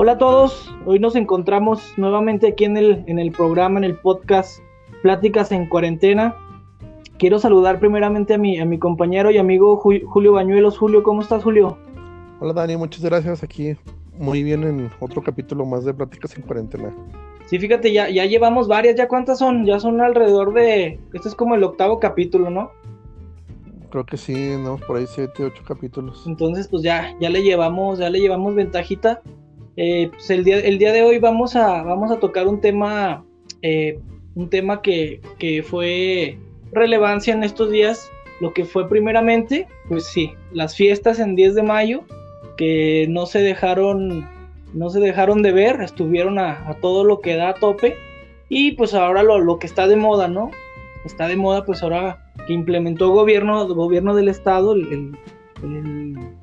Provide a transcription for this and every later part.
Hola a todos, hoy nos encontramos nuevamente aquí en el, en el programa, en el podcast Pláticas en Cuarentena. Quiero saludar primeramente a mi, a mi compañero y amigo Julio Bañuelos. Julio, ¿cómo estás, Julio? Hola, Dani, muchas gracias. Aquí muy bien en otro capítulo más de Pláticas en Cuarentena. Sí, fíjate, ya, ya llevamos varias. ¿Ya cuántas son? Ya son alrededor de. Este es como el octavo capítulo, ¿no? Creo que sí, no, por ahí siete, ocho capítulos. Entonces, pues ya, ya le llevamos, ya le llevamos ventajita. Eh, pues el día, el día de hoy vamos a, vamos a tocar un tema, eh, un tema que, que fue relevancia en estos días. Lo que fue primeramente, pues sí, las fiestas en 10 de mayo, que no se dejaron, no se dejaron de ver, estuvieron a, todo lo que da a tope. Y pues ahora lo, lo que está de moda, ¿no? Está de moda, pues ahora que implementó gobierno, gobierno del estado, el,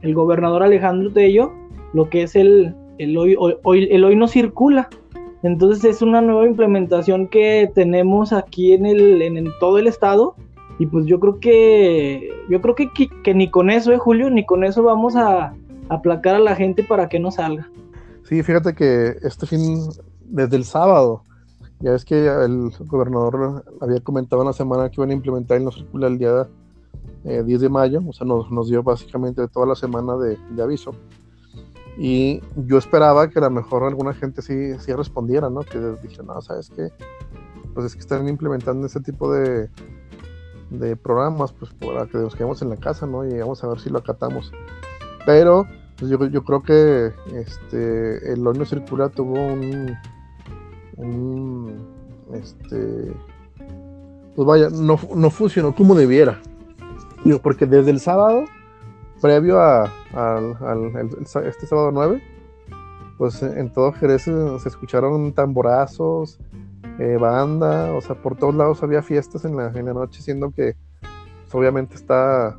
el, gobernador Alejandro Tello, lo que es el, el hoy, hoy, el hoy no circula. Entonces es una nueva implementación que tenemos aquí en, el, en, todo el estado. Y pues yo creo que yo creo que, que, ni con eso, eh, Julio, ni con eso vamos a aplacar a la gente para que no salga. Sí, fíjate que este fin, desde el sábado, ya ves que el gobernador había comentado en la semana que iban a implementar el no circula el día 10 eh, de mayo, o sea, nos, nos dio básicamente toda la semana de, aviso. Y yo esperaba que a lo mejor alguna gente sí, sí respondiera, ¿no? Que dijera, no, ¿sabes qué? Pues es que están implementando ese tipo de, de programas, pues para que nos quedemos en la casa, ¿no? Y vamos a ver si lo acatamos. Pero pues yo, yo creo que este, el horno circular tuvo un, este, pues vaya, no, no funcionó como debiera. Digo, porque desde el sábado, previo a, este sábado 9, pues en todo Jerez se, escucharon tamborazos, eh, banda, o sea, por todos lados había fiestas en la, en la noche, siendo que pues, obviamente está,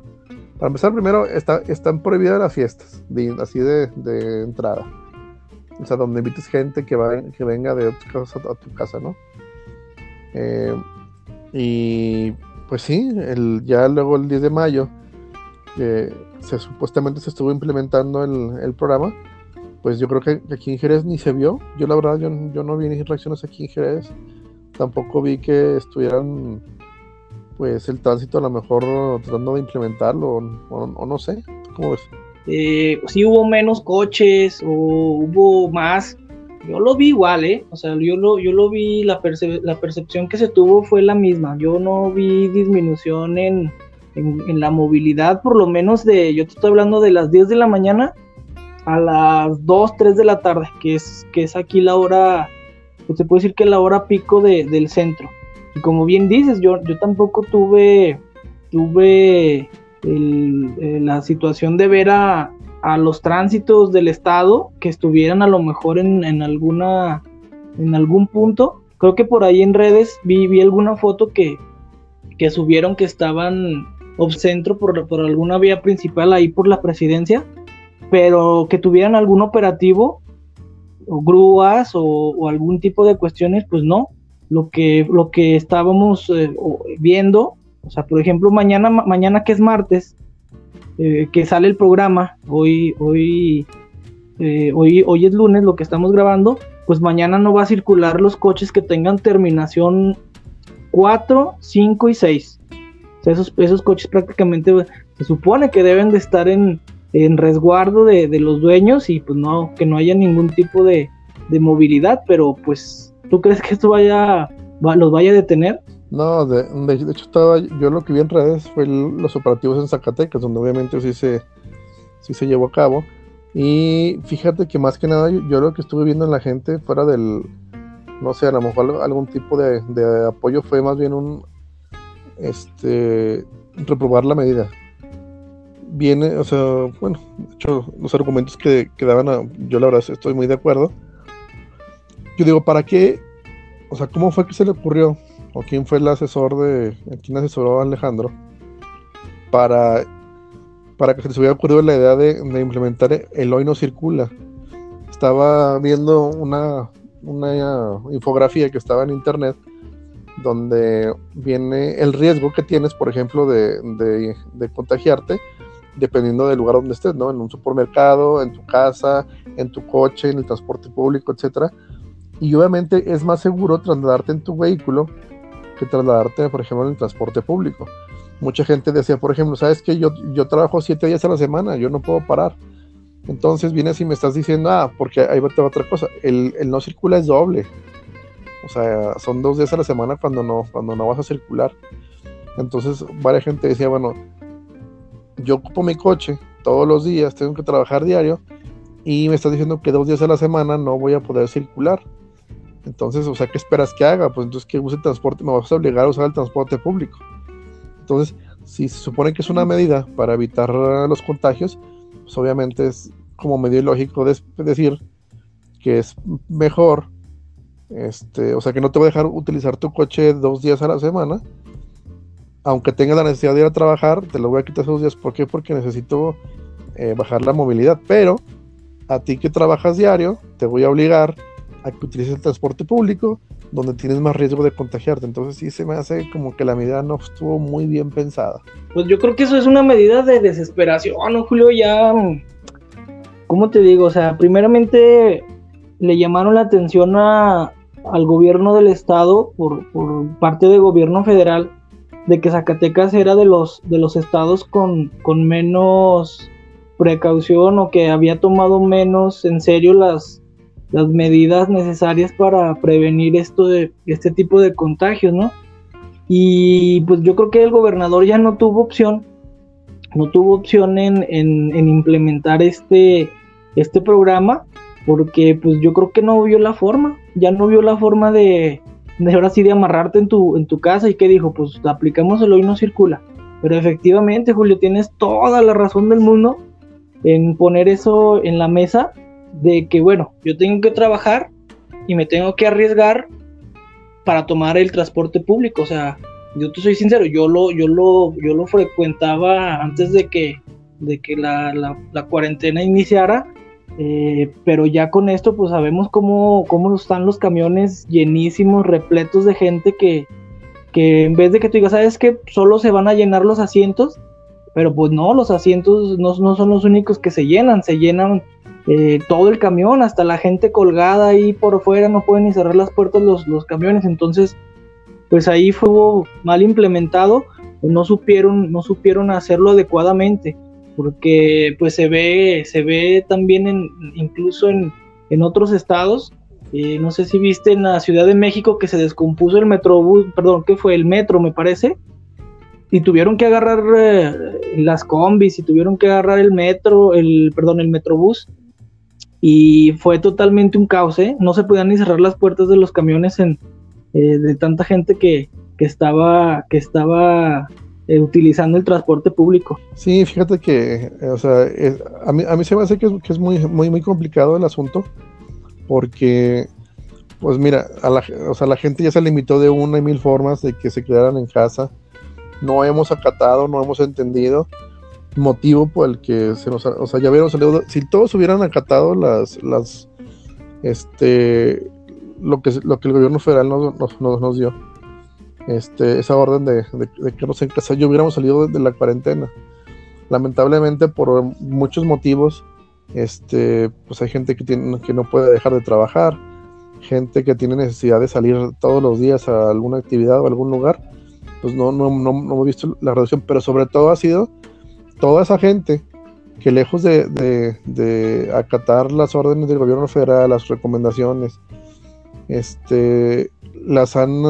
para empezar primero, está, están prohibidas las fiestas, así de, de entrada. O sea, donde invites gente que, va, que venga de otras cosas a tu casa, ¿no? Eh, y pues sí, el, ya luego el 10 de mayo, que se, supuestamente se estuvo implementando el, programa, pues yo creo que aquí en Jerez ni se vio. Yo la verdad, yo, yo no vi ni reacciones aquí en Jerez. Tampoco vi que estuvieran, pues el tránsito a lo mejor tratando de implementarlo, o, o no sé. ¿Cómo ves? eh, si hubo menos coches o hubo más. Yo lo vi igual, ¿eh? O sea, yo lo, yo lo vi, la, la percepción que se tuvo fue la misma. Yo no vi disminución en, en, la movilidad, por lo menos de, yo te estoy hablando de las 10 de la mañana a las 2, 3 de la tarde, que es, que es aquí la hora, pues se puede decir que la hora pico de, del centro. Y como bien dices, yo, yo tampoco tuve, tuve el, la situación de ver a, a, los tránsitos del estado que estuvieran a lo mejor en, en, alguna en algún punto creo que por ahí en redes vi, vi alguna foto que, que subieron que estaban obcentro por, por alguna vía principal ahí por la presidencia pero que tuvieran algún operativo o grúas o, algún tipo de cuestiones pues no lo que lo que estábamos eh, viendo o sea, por ejemplo, mañana, mañana que es martes, eh, que sale el programa, hoy, hoy, eh, hoy, hoy es lunes lo que estamos grabando, pues mañana no va a circular los coches que tengan terminación 4, 5 y 6. Esos, esos coches prácticamente se supone que deben de estar en, en resguardo de, de, los dueños y pues no, que no haya ningún tipo de, de movilidad, pero pues, ¿tú crees que esto vaya, los vaya a detener? No, de, hecho estaba, yo lo que vi en redes fue los operativos en Zacatecas, donde obviamente sí se, sí se llevó a cabo. Y fíjate que más que nada yo, lo que estuve viendo en la gente fuera del, no sé, a lo mejor algún tipo de, apoyo fue más bien un, este, reprobar la medida. Viene, o sea, bueno, de hecho los argumentos que, que daban, yo la verdad estoy muy de acuerdo. Yo digo, ¿para qué? O sea, ¿cómo fue que se le ocurrió? o quién fue el asesor de, quién asesoró a Alejandro para, para que se les hubiera ocurrido la idea de, implementar el hoy no circula. Estaba viendo una, una infografía que estaba en internet donde viene el riesgo que tienes, por ejemplo, de, contagiarte dependiendo del lugar donde estés, ¿no? En un supermercado, en tu casa, en tu coche, en el transporte público, etcétera. Y obviamente es más seguro trasladarte en tu vehículo que trasladarte, por ejemplo, en el transporte público. Mucha gente decía, por ejemplo, sabes que yo, yo trabajo siete días a la semana, yo no puedo parar. Entonces vienes y me estás diciendo, ah, porque ahí va otra cosa, el, el, no circula es doble. O sea, son dos días a la semana cuando no, cuando no vas a circular. Entonces, varias gente decía, bueno, yo ocupo mi coche todos los días, tengo que trabajar diario, y me estás diciendo que dos días a la semana no voy a poder circular. Entonces, o sea, ¿qué esperas que haga? Pues entonces que use transporte, me vas a obligar a usar el transporte público. Entonces, si se supone que es una medida para evitar los contagios, pues obviamente es como medio lógico decir que es mejor, este, o sea, que no te voy a dejar utilizar tu coche dos días a la semana, aunque tengas la necesidad de ir a trabajar, te lo voy a quitar esos días. ¿Por qué? Porque necesito eh, bajar la movilidad, pero a ti que trabajas diario, te voy a obligar a que utilices el transporte público donde tienes más riesgo de contagiarte. Entonces sí se me hace como que la medida no estuvo muy bien pensada. Pues yo creo que eso es una medida de desesperación, ¿no, Julio? Ya, ¿cómo te digo? O sea, primeramente le llamaron la atención a, al gobierno del estado por, por parte del gobierno federal de que Zacatecas era de los, de los estados con, con menos precaución o que había tomado menos en serio las, las medidas necesarias para prevenir esto de este tipo de contagios, ¿no? Y pues yo creo que el gobernador ya no tuvo opción, no tuvo opción en, en, implementar este, este programa, porque pues yo creo que no vio la forma, ya no vio la forma de, de ahora sí de amarrarte en tu, en tu casa y que dijo, pues aplicamos el hoy no circula. Pero efectivamente, Julio, tienes toda la razón del mundo en poner eso en la mesa de que, bueno, yo tengo que trabajar y me tengo que arriesgar para tomar el transporte público. O sea, yo te soy sincero, yo lo, yo lo, yo lo frecuentaba antes de que, de que la, la, cuarentena iniciara. Eh, pero ya con esto, pues sabemos cómo, cómo están los camiones llenísimos, repletos de gente que, que en vez de que tú digas, ¿sabes que Solo se van a llenar los asientos, pero pues no, los asientos no, no son los únicos que se llenan, se llenan eh, todo el camión, hasta la gente colgada ahí por fuera, no pueden ni cerrar las puertas los, los camiones, entonces pues ahí fue mal implementado, no supieron, no supieron hacerlo adecuadamente, porque pues se ve, se ve también en, incluso en, en otros estados, eh, no sé si viste en la Ciudad de México que se descompuso el metrobús, perdón, que fue el metro me parece, y tuvieron que agarrar eh, las combis y tuvieron que agarrar el metro, el, perdón, el metrobús. Y fue totalmente un caos, ¿eh? No se podían ni cerrar las puertas de los camiones eh, de tanta gente que, que estaba, que estaba eh, utilizando el transporte público. Sí, fíjate que, o sea, a, mí, a mí se me hace que es, que es muy, muy, muy complicado el asunto, porque, pues mira, a la, o sea, la gente ya se limitó de una y mil formas de que se quedaran en casa, no hemos acatado, no hemos entendido, motivo por el que se nos, o sea, ya vieron salido, si todos hubieran acatado las, las, este, lo que, lo que el gobierno federal nos, nos, nos dio, este, esa orden de, de, que nos en casa, yo hubiéramos salido de la cuarentena. Lamentablemente, por muchos motivos, este, pues hay gente que, tiene, que no puede dejar de trabajar, gente que tiene necesidad de salir todos los días a alguna actividad o algún lugar, pues no, no, no, no hemos visto la reducción, pero sobre todo ha sido toda esa gente que lejos de, acatar las órdenes del gobierno federal, las recomendaciones, este, las han,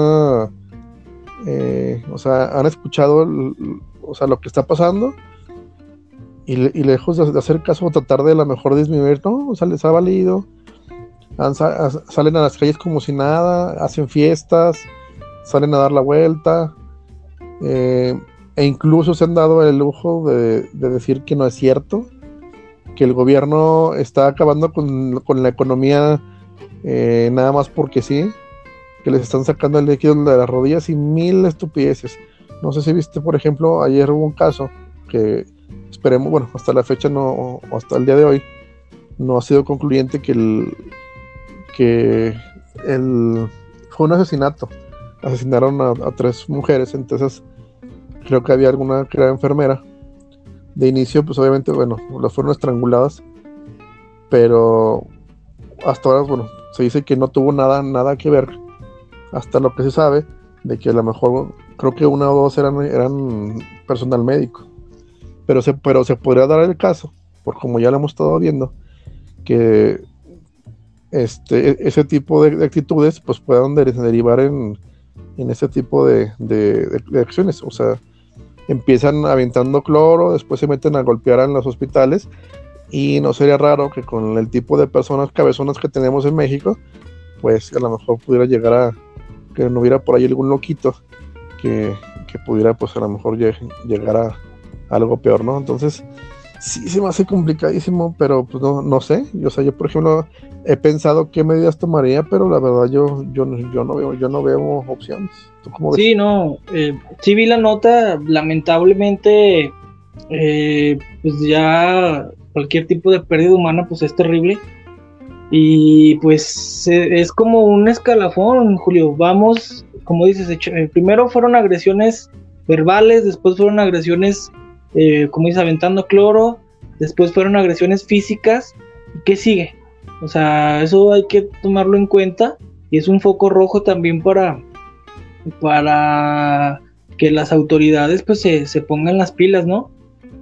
eh, o sea, han escuchado, o sea, lo que está pasando y, lejos de, hacer caso o tratar de la mejor disminuir, no, o sea, les ha valido, salen a las calles como si nada, hacen fiestas, salen a dar la vuelta, eh, e incluso se han dado el lujo de, decir que no es cierto, que el gobierno está acabando con, la economía eh, nada más porque sí, que les están sacando el líquido de las rodillas y mil estupideces. No sé si viste, por ejemplo, ayer hubo un caso que esperemos, bueno, hasta la fecha no, hasta el día de hoy, no ha sido concluyente que el que el fue un asesinato. Asesinaron a, tres mujeres, entonces creo que había alguna que era enfermera, de inicio, pues obviamente, bueno, las fueron estranguladas, pero hasta ahora, bueno, se dice que no tuvo nada, nada que ver, hasta lo que se sabe, de que a lo mejor creo que una o dos eran, eran personal médico. Pero se, pero se podría dar el caso, por como ya lo hemos estado viendo, que este, e, ese tipo de, actitudes pues puedan derivar en, en ese tipo de, de, acciones. O sea, empiezan aventando cloro, después se meten a golpear en los hospitales y no sería raro que con el tipo de personas cabezonas que tenemos en México, pues a lo mejor pudiera llegar a que no hubiera por ahí algún loquito que, pudiera pues a lo mejor llegar a algo peor, ¿no? Entonces, sí se me hace complicadísimo, pero pues no, no sé. O sea, yo por ejemplo he pensado qué medidas tomaría, pero la verdad yo, yo, yo no veo, yo no veo opciones. Sí, no, eh, sí vi la nota, lamentablemente, eh, pues ya cualquier tipo de pérdida humana pues es terrible. Y pues es como un escalafón, Julio. Vamos, como dices, eh, primero fueron agresiones verbales, después fueron agresiones, eh, como dices, aventando cloro, después fueron agresiones físicas. ¿Y qué sigue? O sea, eso hay que tomarlo en cuenta y es un foco rojo también para, para que las autoridades pues se, se pongan las pilas, ¿no?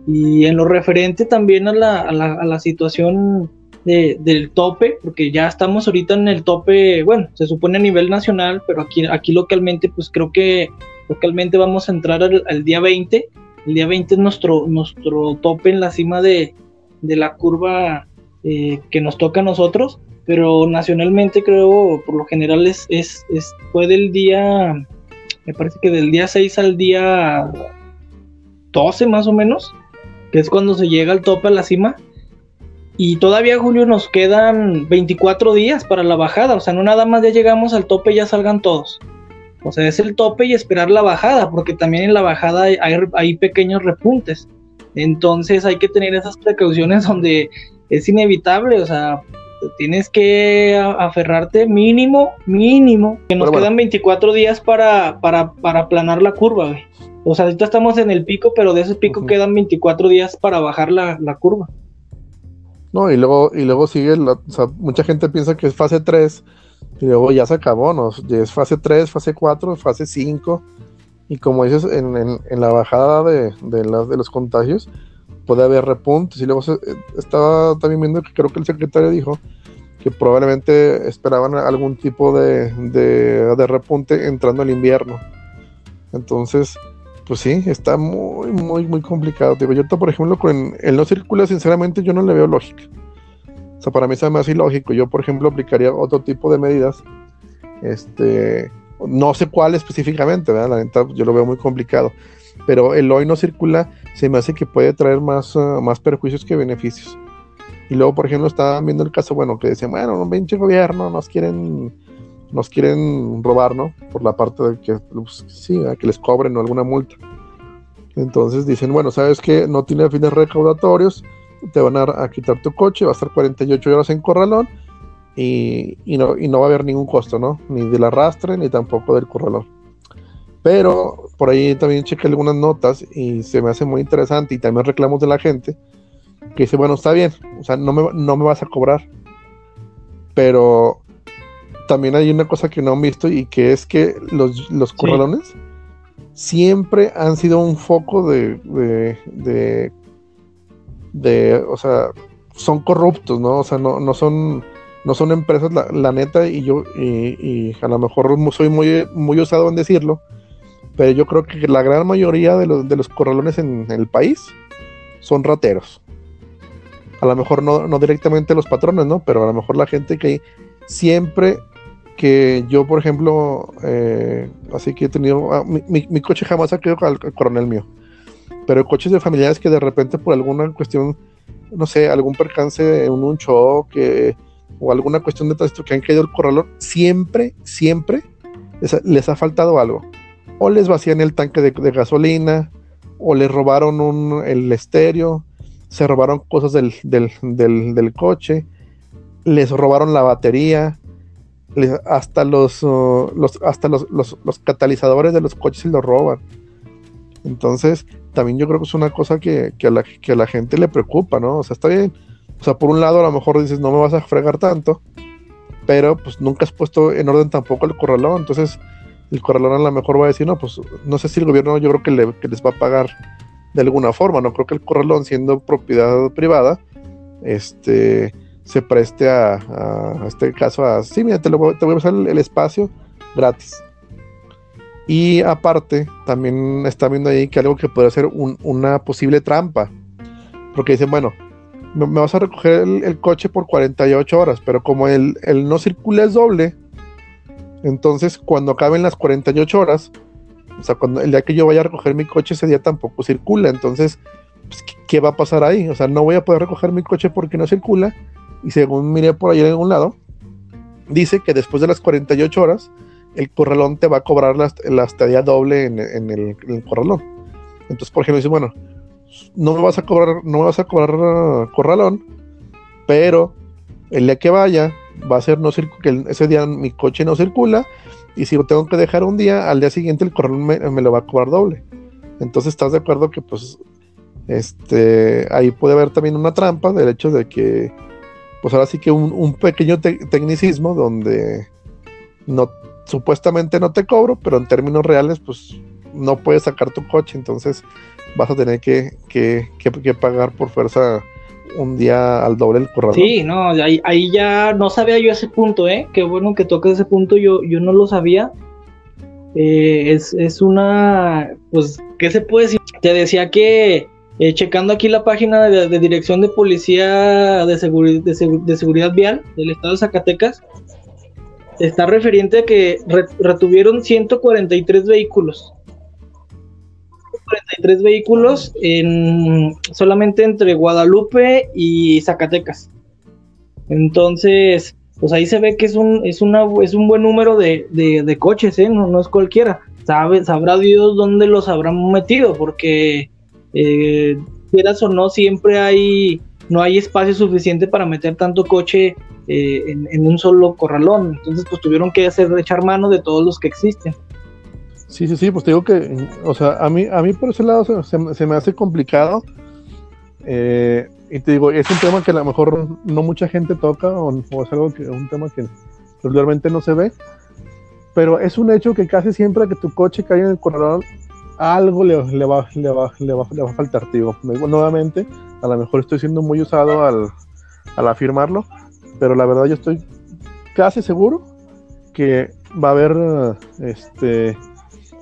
Y en lo referente también a la, a la, a la situación del tope, porque ya estamos ahorita en el tope, bueno, se supone a nivel nacional, pero aquí, aquí localmente, pues creo que localmente vamos a entrar al, día 20. El día 20 es nuestro, nuestro tope en la cima de, de la curva eh, que nos toca a nosotros, pero nacionalmente creo, por lo general, es, es, es, fue del día, me parece que del día 6 al día 12 más o menos, que es cuando se llega al tope a la cima y todavía, Julio, nos quedan 24 días para la bajada. O sea, no nada más ya llegamos al tope y ya salgan todos. O sea, es el tope y esperar la bajada, porque también en la bajada hay, pequeños repuntes. Entonces hay que tener esas precauciones donde es inevitable. O sea, tienes que aferrarte mínimo, mínimo, que nos quedan 24 días para, para, para aplanar la curva, güey. O sea, ahorita estamos en el pico, pero de ese pico quedan 24 días para bajar la, la curva. No, y luego, y luego sigue, sea, mucha gente piensa que es fase 3 y luego ya se acabó, ¿no? es fase 3, fase 4, fase 5 y como dices, en, en, la bajada de, de, de, los contagios puede haber repuntes y luego se, eh, estaba también viendo que creo que el secretario dijo que probablemente esperaban algún tipo de, de, de repunte entrando el invierno. Entonces, pues sí, está muy, muy, muy complicado. Yo, por ejemplo, con el no circula, sinceramente, yo no le veo lógica. O sea, para mí se me hace ilógico. Yo, por ejemplo, aplicaría otro tipo de medidas. Este, no sé cuál específicamente, ¿verdad? La neta, yo lo veo muy complicado. Pero el hoy no circula, se me hace que puede traer más, uh, más perjuicios que beneficios. Y luego, por ejemplo, estaba viendo el caso, bueno, que decían, bueno, un pinche gobierno, nos quieren nos quieren robar, ¿no? Por la parte de que, pues, sí, a que les cobren alguna multa. Entonces dicen, bueno, sabes que no tiene fines recaudatorios, te van a, quitar tu coche, va a estar 48 horas en corralón y, no, y no va a haber ningún costo, ¿no? Ni del arrastre ni tampoco del corralón. Pero por ahí también chequé algunas notas y se me hace muy interesante y también reclamos de la gente que dice, bueno, está bien, o sea, no me, no me vas a cobrar, pero también hay una cosa que no han visto y que es que los, los corralones siempre han sido un foco de, de, de, o sea, son corruptos, ¿no? O sea, no, no son no son empresas, la, neta, y yo, y, a lo mejor soy muy, muy osado en decirlo, pero yo creo que la gran mayoría de los, de los corralones en, el país son rateros. A lo mejor no, no directamente los patrones, ¿no? Pero a lo mejor la gente que siempre que yo, por ejemplo, eh, así que he tenido, ah, mi, coche jamás ha quedado al, coronel mío, pero coches de familiares que de repente por alguna cuestión, no sé, algún percance en un choque o alguna cuestión de tránsito que han caído el corralón, siempre, siempre les, ha faltado algo. O les vacían el tanque de, gasolina, o les robaron un, el estéreo, se robaron cosas del, del, del coche, les robaron la batería, hasta los, uh, los hasta los, los, catalizadores de los coches se los roban. Entonces, también yo creo que es una cosa que, a la, que a la gente le preocupa, ¿no? O sea, está bien. O sea, por un lado a lo mejor dices, no me vas a fregar tanto, pero pues nunca has puesto en orden tampoco el corralón. Entonces, el corralón a lo mejor va a decir, no, pues no sé si el gobierno yo creo que, le, que les va a pagar de alguna forma. No creo que el corralón, siendo propiedad privada, este se preste a, este caso a, sí, mira, te, voy, a pasar el, espacio gratis. Y aparte, también está viendo ahí que algo que puede ser una posible trampa. Porque dicen, bueno, me, vas a recoger el, coche por 48 horas, pero como el, el no circula es doble, entonces cuando acaben las 48 horas, o sea, cuando el día que yo vaya a recoger mi coche, ese día tampoco circula. Entonces, pues, ¿qué, va a pasar ahí? O sea, no voy a poder recoger mi coche porque no circula. Y según miré por ahí en algún lado, dice que después de las 48 horas, el corralón te va a cobrar la, estadía doble en, el, corralón. Entonces, por ejemplo, dice, bueno, no me vas a cobrar, no me vas a cobrar uh, corralón, pero el día que vaya, va a ser no que ese día mi coche no circula y si lo tengo que dejar un día, al día siguiente el correo me, lo va a cobrar doble. Entonces, ¿estás de acuerdo que pues este ahí puede haber también una trampa del hecho de que pues ahora sí que un, pequeño tecnicismo donde no supuestamente no te cobro, pero en términos reales pues no puedes sacar tu coche, entonces vas a tener que, que, que pagar por fuerza un día al doble el corredor. Sí, no, ahí, ahí, ya no sabía yo ese punto, ¿eh? Qué bueno que toques ese punto, yo, yo no lo sabía. Eh, es, una, pues, ¿qué se puede decir? Te decía que eh, checando aquí la página de, Dirección de Policía de, de, Seguridad Vial del Estado de Zacatecas, está referente a que retuvieron 143 vehículos 43 vehículos en, solamente entre Guadalupe y Zacatecas. Entonces, pues ahí se ve que es un, es una, es un buen número de, coches, ¿eh? no, es cualquiera. Sabe, sabrá Dios dónde los habrán metido, porque eh, quieras o no, siempre hay, no hay espacio suficiente para meter tanto coche eh, en, en, un solo corralón. Entonces, pues tuvieron que hacer echar mano de todos los que existen. Sí, sí, sí, pues te digo que, o sea, a mí, a mí por ese lado se, me hace complicado. Eh, y te digo, es un tema que a lo mejor no mucha gente toca o, es algo que un tema que regularmente no se ve. Pero es un hecho que casi siempre que tu coche cae en el corredor, algo le, va, le, va, le, va, le va a faltar, tío. Nuevamente, a lo mejor estoy siendo muy usado al, al afirmarlo, pero la verdad yo estoy casi seguro que va a haber este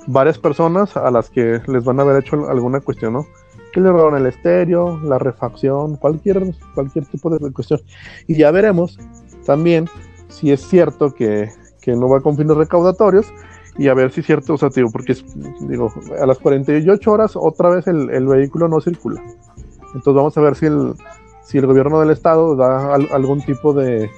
varias personas a las que les van a haber hecho alguna cuestión, ¿no? Que le robaron el estéreo, la refacción, cualquier, cualquier tipo de cuestión. Y ya veremos también si es cierto que, no va con fines recaudatorios y a ver si es cierto, o sea, digo, porque digo, a las 48 horas otra vez el, vehículo no circula. Entonces vamos a ver si el, si el gobierno del estado da algún tipo de,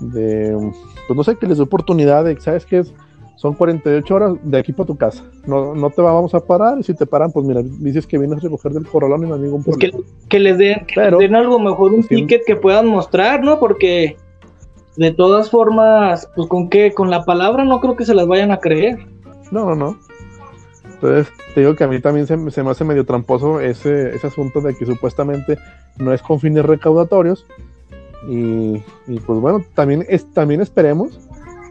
de, pues no sé, que les dé oportunidad de, ¿sabes qué es? son 48 horas de aquí para tu casa. No, no te vamos a parar y si te paran, pues mira, dices que vienes a recoger del corralón y no hay ningún pues problema. que, les den, que den algo mejor, un ticket que puedan mostrar, ¿no? Porque de todas formas, pues con qué, con la palabra no creo que se las vayan a creer. No, no, no. Entonces, te digo que a mí también se, me hace medio tramposo ese, ese asunto de que supuestamente no es con fines recaudatorios. Y, y pues bueno, también, es, también esperemos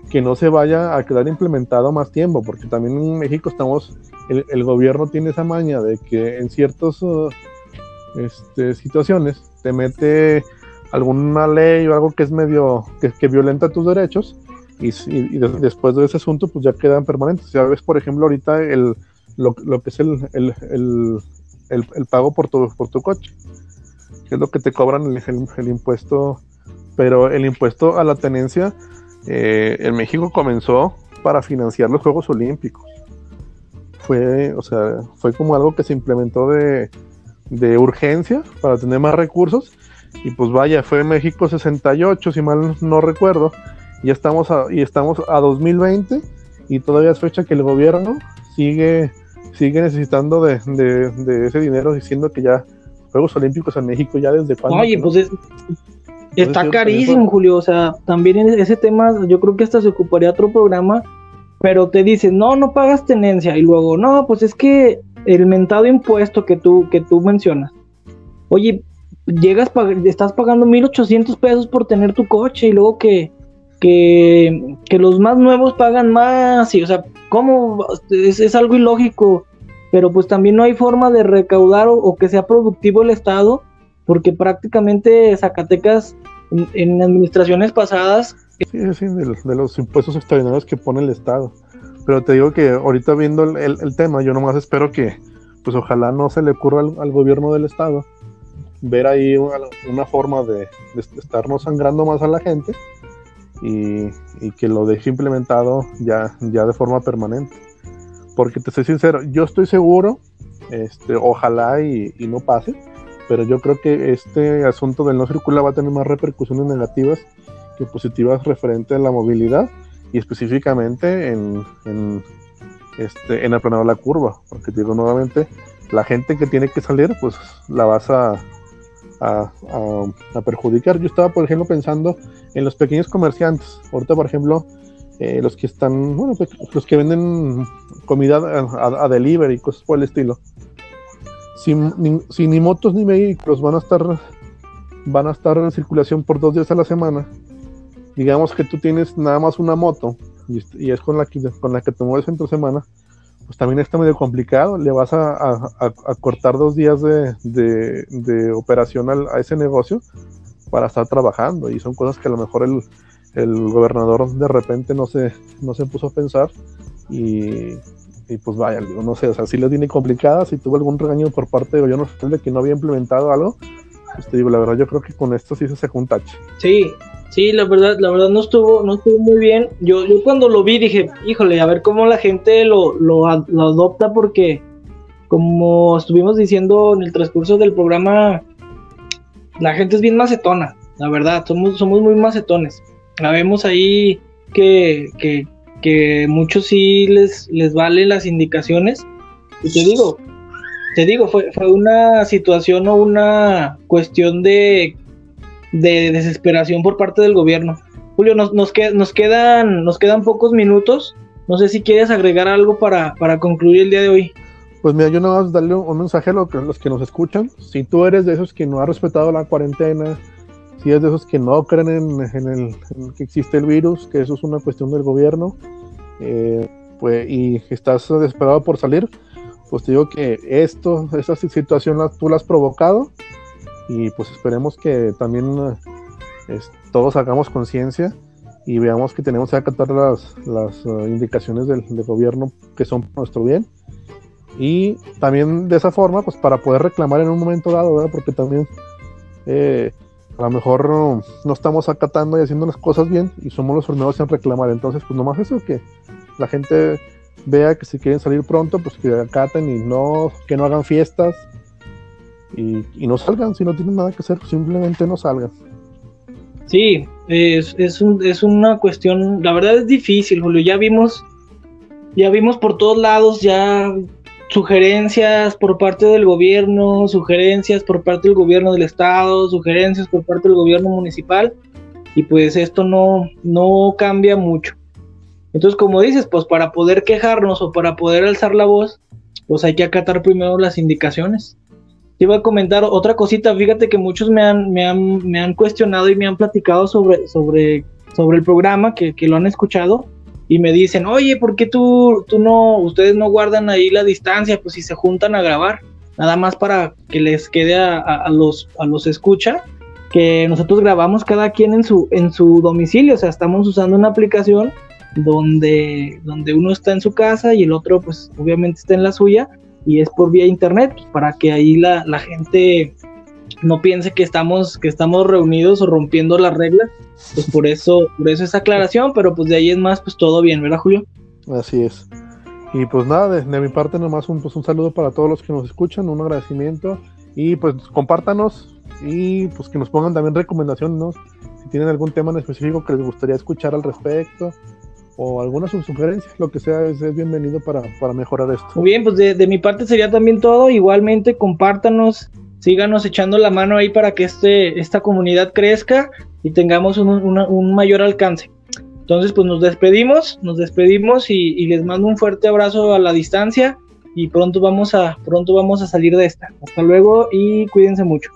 que no se vaya a quedar implementado más tiempo, porque también en México estamos, el, gobierno tiene esa maña de que en ciertas uh, este, situaciones te mete alguna ley o algo que es medio, que, violenta tus derechos, y, después de ese asunto pues ya quedan permanentes. Ya ves, por ejemplo, ahorita el, lo, que es el, el, pago por tu, por tu coche, que es lo que te cobran el impuesto, pero el impuesto a la tenencia eh, en México comenzó para financiar los Juegos Olímpicos. Fue, o sea, fue como algo que se implementó de, urgencia para tener más recursos. Y pues vaya, fue México 68, si mal no recuerdo. Y estamos a, y estamos a 2020 y todavía es fecha que el gobierno sigue, sigue necesitando de, ese dinero diciendo que ya Juegos Olímpicos en México ya desde cuándo. Oye, pues es, Está carísimo, Julio. O sea, también en ese tema, yo creo que hasta se ocuparía otro programa. Pero te dicen, no, no pagas tenencia. Y luego, no, pues es que el mentado impuesto que tú, que tú mencionas. Oye, llegas, estás pagando 1.800 pesos por tener tu coche y luego que, que, los más nuevos pagan más. Y, o sea, ¿cómo? Es, es, algo ilógico. Pero pues también no hay forma de recaudar o, que sea productivo el Estado, porque prácticamente Zacatecas en, administraciones pasadas... Sí, sí, de, los impuestos extraordinarios que pone el Estado. Pero te digo que ahorita viendo el, el, tema, yo nomás espero que, pues ojalá no se le ocurra al gobierno del Estado ver ahí una, forma de, estarnos sangrando más a la gente y, que lo deje implementado ya, ya de forma permanente. Porque te soy sincero, yo estoy seguro, este, ojalá y, no pase, pero yo creo que este asunto del no circular va a tener más repercusiones negativas que positivas referente a la movilidad y específicamente en, en, este, en aplanar la curva, porque digo nuevamente, la gente que tiene que salir, pues la vas a, a, perjudicar. Yo estaba, por ejemplo, pensando en los pequeños comerciantes. Ahorita, por ejemplo, eh, los que están, bueno, pues, los que venden comida a, delivery y cosas por el estilo. Sin ni, motos ni vehículos van a estar van a estar en circulación por dos días a la semana. Digamos que tú tienes nada más una moto y, es con la que con la que te mueves entre semana pues también está medio complicado. Le vas a, cortar dos días de, operación a ese negocio para estar trabajando. Y son cosas que a lo mejor el, gobernador de repente no se, no se puso a pensar. Y, pues vaya, no sé, o sea, si le tiene complicadas, si tuvo algún regaño por parte del gobierno de que no había implementado algo, pues te digo, la verdad yo creo que con esto sí se sacó un tache. Sí, Sí, la verdad, la verdad no estuvo, no estuvo muy bien. Yo, yo cuando lo vi dije, híjole, a ver cómo la gente lo, lo, adopta porque como estuvimos diciendo en el transcurso del programa, la gente es bien macetona, la verdad, somos, somos muy macetones. La vemos ahí que, que, que muchos sí les, les valen las indicaciones. Y te digo, te digo, fue, fue una situación o una cuestión de de desesperación por parte del gobierno. Julio, nos, nos, nos, quedan, nos quedan pocos minutos. No sé si quieres agregar algo para, para concluir el día de hoy. Pues mira, yo no vas a darle un mensaje a los que nos escuchan. Si tú eres de esos que no ha respetado la cuarentena, si eres de esos que no creen en, el, que existe el virus, que eso es una cuestión del gobierno, eh, pues, y estás desesperado por salir, pues te digo que esto, esta situación tú la has provocado y pues esperemos que también eh, todos hagamos conciencia y veamos que tenemos que acatar las, las eh, indicaciones del, gobierno que son nuestro bien. Y también de esa forma pues para poder reclamar en un momento dado ¿verdad? porque también eh, a lo mejor no, estamos acatando y haciendo las cosas bien y somos los primeros en reclamar. Entonces pues nomás eso que la gente vea que si quieren salir pronto pues que acaten y no que no hagan fiestas y, no salgan, si no tienen nada que hacer, simplemente no salgan. Sí, es, es, un, es una cuestión, la verdad es difícil, Julio, ya vimos, ya vimos por todos lados ya sugerencias por parte del gobierno, sugerencias por parte del gobierno del estado, sugerencias por parte del gobierno municipal, y pues esto no, no cambia mucho. Entonces, como dices, pues para poder quejarnos o para poder alzar la voz, pues hay que acatar primero las indicaciones te iba a comentar otra cosita. Fíjate que muchos me han, me han, me han cuestionado y me han platicado sobre, sobre, sobre el programa, que, que, lo han escuchado, y me dicen, oye, ¿por qué tú, tú no, ustedes no guardan ahí la distancia? Pues si se juntan a grabar, nada más para que les quede a, a, los, a los escucha, que nosotros grabamos cada quien en su, en su domicilio, o sea, estamos usando una aplicación donde, donde uno está en su casa y el otro, pues obviamente está en la suya y es por vía internet, pues, para que ahí la, gente no piense que estamos, que estamos reunidos o rompiendo las reglas, pues por eso, por eso esa aclaración, pero pues de ahí es más, pues todo bien, ¿verdad, Julio? Así es. Y pues nada, de, mi parte nomás un, pues un saludo para todos los que nos escuchan, un agradecimiento y pues compártanos y pues que nos pongan también recomendaciones, ¿no? Si tienen algún tema en específico que les gustaría escuchar al respecto o alguna sugerencia, lo que sea, es, bienvenido para, mejorar esto. Muy bien, pues de, mi parte sería también todo. Igualmente, compártanos, síganos echando la mano ahí para que este, esta comunidad crezca y tengamos un, mayor alcance. Entonces, pues nos despedimos, nos despedimos y, les mando un fuerte abrazo a la distancia y pronto vamos a pronto vamos a salir de esta. Hasta luego y cuídense mucho.